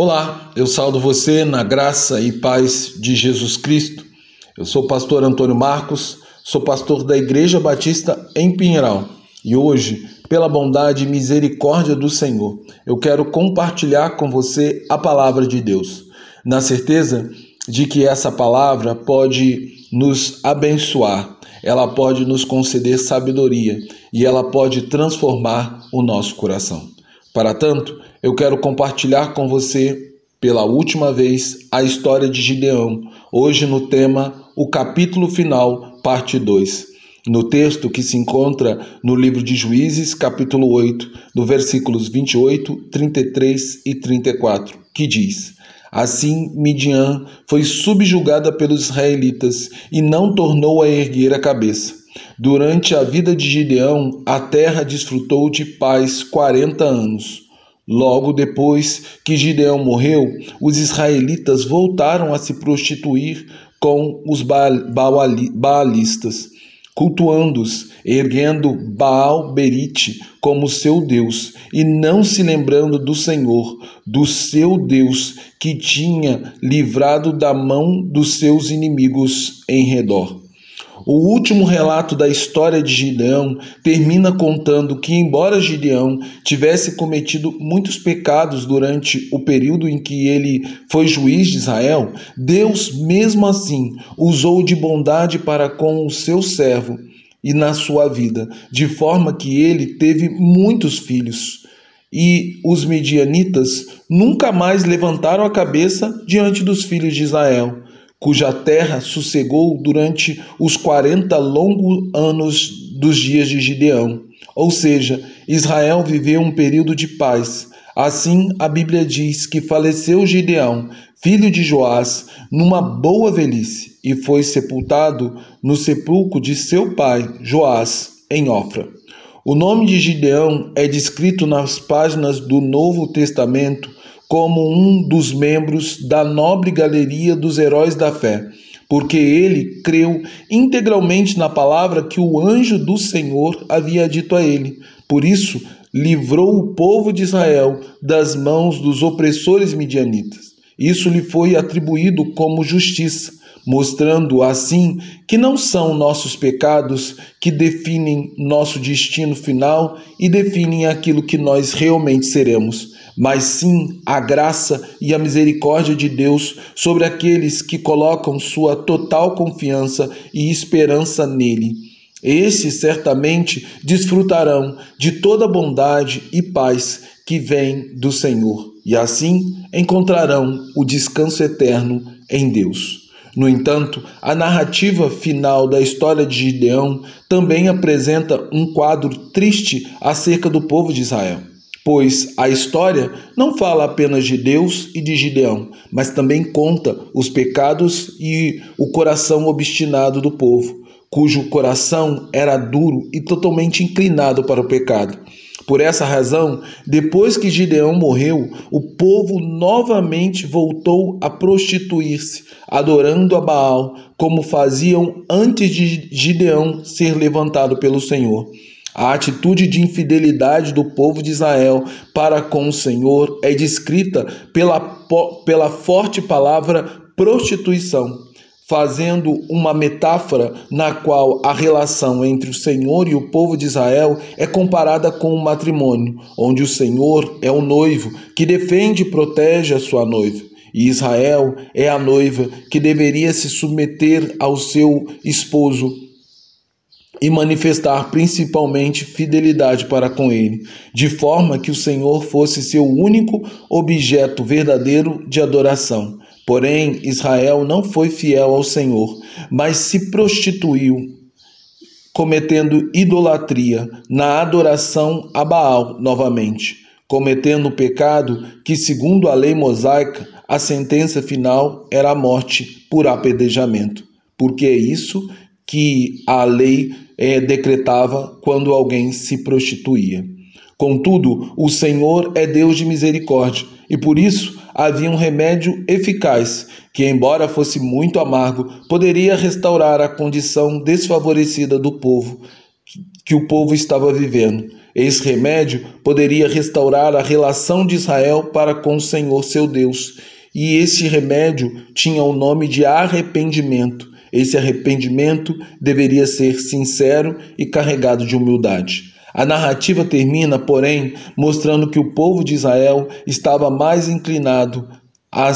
Olá, eu saldo você na graça e paz de Jesus Cristo. Eu sou o pastor Antônio Marcos, sou pastor da Igreja Batista em Pinheiral e hoje, pela bondade e misericórdia do Senhor, eu quero compartilhar com você a palavra de Deus, na certeza de que essa palavra pode nos abençoar, ela pode nos conceder sabedoria e ela pode transformar o nosso coração. Para tanto, eu quero compartilhar com você pela última vez a história de Gideão, hoje no tema O capítulo final, parte 2. No texto que se encontra no livro de Juízes, capítulo 8, no versículos 28, 33 e 34, que diz: Assim Midian foi subjugada pelos israelitas e não tornou a erguer a cabeça. Durante a vida de Gideão, a terra desfrutou de paz quarenta anos. Logo depois que Gideão morreu, os israelitas voltaram a se prostituir com os baalistas, cultuando-os, erguendo Baal Berite como seu Deus, e não se lembrando do Senhor, do seu Deus, que tinha livrado da mão dos seus inimigos em redor. O último relato da história de Gideão termina contando que, embora Gideão tivesse cometido muitos pecados durante o período em que ele foi juiz de Israel, Deus, mesmo assim, usou de bondade para com o seu servo e na sua vida, de forma que ele teve muitos filhos. E os medianitas nunca mais levantaram a cabeça diante dos filhos de Israel cuja terra sossegou durante os quarenta longos anos dos dias de Gideão. Ou seja, Israel viveu um período de paz. Assim, a Bíblia diz que faleceu Gideão, filho de Joás, numa boa velhice, e foi sepultado no sepulcro de seu pai, Joás, em Ofra. O nome de Gideão é descrito nas páginas do Novo Testamento como um dos membros da nobre galeria dos heróis da fé, porque ele creu integralmente na palavra que o anjo do Senhor havia dito a ele. Por isso, livrou o povo de Israel das mãos dos opressores midianitas. Isso lhe foi atribuído como justiça, mostrando assim que não são nossos pecados que definem nosso destino final e definem aquilo que nós realmente seremos mas sim a graça e a misericórdia de Deus sobre aqueles que colocam sua total confiança e esperança nele. Esses certamente desfrutarão de toda bondade e paz que vem do Senhor, e assim encontrarão o descanso eterno em Deus. No entanto, a narrativa final da história de Gideão também apresenta um quadro triste acerca do povo de Israel pois a história não fala apenas de Deus e de Gideão, mas também conta os pecados e o coração obstinado do povo, cujo coração era duro e totalmente inclinado para o pecado. Por essa razão, depois que Gideão morreu, o povo novamente voltou a prostituir-se, adorando a Baal, como faziam antes de Gideão ser levantado pelo Senhor. A atitude de infidelidade do povo de Israel para com o Senhor é descrita pela, pela forte palavra prostituição, fazendo uma metáfora na qual a relação entre o Senhor e o povo de Israel é comparada com um matrimônio, onde o Senhor é o noivo que defende e protege a sua noiva. E Israel é a noiva que deveria se submeter ao seu esposo e manifestar principalmente fidelidade para com ele, de forma que o Senhor fosse seu único objeto verdadeiro de adoração. Porém, Israel não foi fiel ao Senhor, mas se prostituiu, cometendo idolatria na adoração a Baal novamente, cometendo o pecado que, segundo a lei mosaica, a sentença final era a morte por apedrejamento. Porque é isso que a lei é, decretava quando alguém se prostituía. Contudo, o Senhor é Deus de misericórdia e por isso havia um remédio eficaz que, embora fosse muito amargo, poderia restaurar a condição desfavorecida do povo que o povo estava vivendo. Esse remédio poderia restaurar a relação de Israel para com o Senhor seu Deus. E esse remédio tinha o nome de arrependimento. Esse arrependimento deveria ser sincero e carregado de humildade. A narrativa termina, porém, mostrando que o povo de Israel estava mais inclinado a,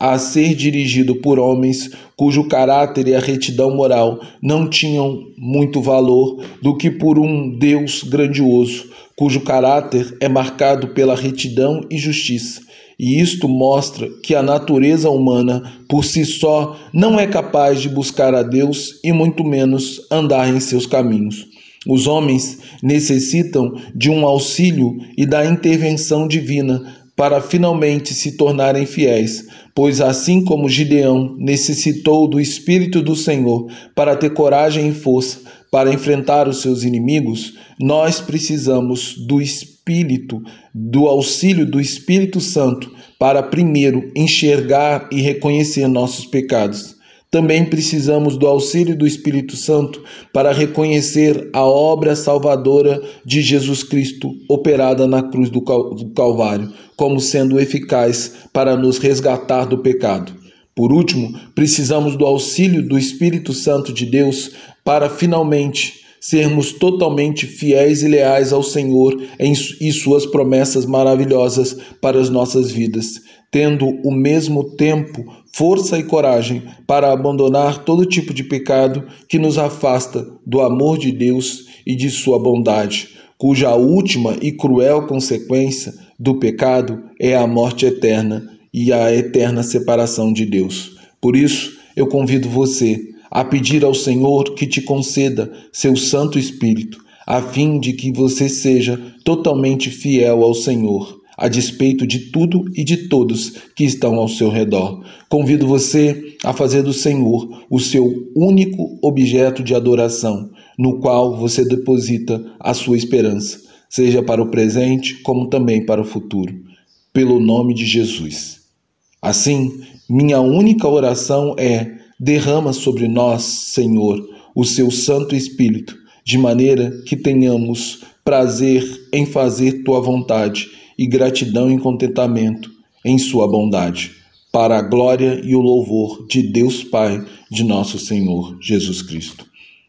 a ser dirigido por homens cujo caráter e a retidão moral não tinham muito valor do que por um Deus grandioso, cujo caráter é marcado pela retidão e justiça. E isto mostra que a natureza humana, por si só, não é capaz de buscar a Deus e muito menos andar em seus caminhos. Os homens necessitam de um auxílio e da intervenção divina para finalmente se tornarem fiéis, pois assim como Gideão necessitou do Espírito do Senhor para ter coragem e força para enfrentar os seus inimigos, nós precisamos do Espírito, do auxílio do Espírito Santo para primeiro enxergar e reconhecer nossos pecados também precisamos do auxílio do Espírito Santo para reconhecer a obra salvadora de Jesus Cristo operada na cruz do Calvário como sendo eficaz para nos resgatar do pecado. Por último, precisamos do auxílio do Espírito Santo de Deus para finalmente sermos totalmente fiéis e leais ao Senhor e suas promessas maravilhosas para as nossas vidas, tendo o mesmo tempo força e coragem para abandonar todo tipo de pecado que nos afasta do amor de Deus e de sua bondade, cuja última e cruel consequência do pecado é a morte eterna e a eterna separação de Deus. Por isso, eu convido você a pedir ao Senhor que te conceda seu Santo Espírito, a fim de que você seja totalmente fiel ao Senhor, a despeito de tudo e de todos que estão ao seu redor. Convido você a fazer do Senhor o seu único objeto de adoração, no qual você deposita a sua esperança, seja para o presente como também para o futuro, pelo nome de Jesus. Assim, minha única oração é Derrama sobre nós, Senhor, o seu Santo Espírito, de maneira que tenhamos prazer em fazer tua vontade e gratidão e contentamento em sua bondade, para a glória e o louvor de Deus Pai, de nosso Senhor Jesus Cristo.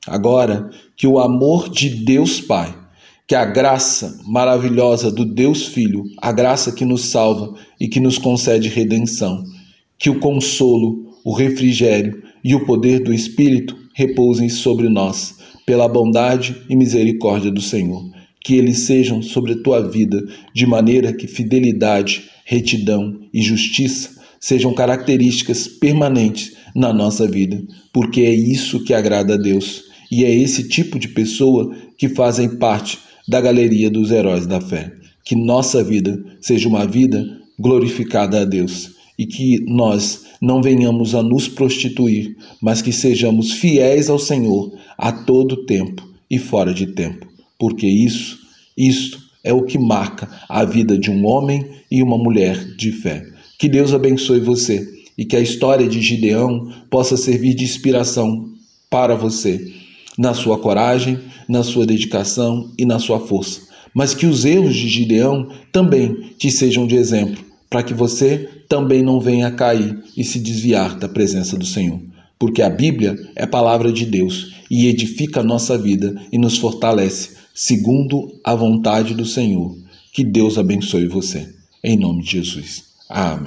Agora, que o amor de Deus Pai, que a graça maravilhosa do Deus Filho, a graça que nos salva e que nos concede redenção, que o consolo, o refrigério e o poder do Espírito repousem sobre nós, pela bondade e misericórdia do Senhor. Que eles sejam sobre a tua vida, de maneira que fidelidade, retidão e justiça sejam características permanentes na nossa vida, porque é isso que agrada a Deus e é esse tipo de pessoa que fazem parte da galeria dos heróis da fé. Que nossa vida seja uma vida glorificada a Deus e que nós não venhamos a nos prostituir, mas que sejamos fiéis ao Senhor a todo tempo e fora de tempo, porque isso, isto é o que marca a vida de um homem e uma mulher de fé. Que Deus abençoe você e que a história de Gideão possa servir de inspiração para você, na sua coragem, na sua dedicação e na sua força. Mas que os erros de Gideão também te sejam de exemplo para que você também não venha cair e se desviar da presença do Senhor. Porque a Bíblia é palavra de Deus e edifica a nossa vida e nos fortalece, segundo a vontade do Senhor. Que Deus abençoe você. Em nome de Jesus. Amém.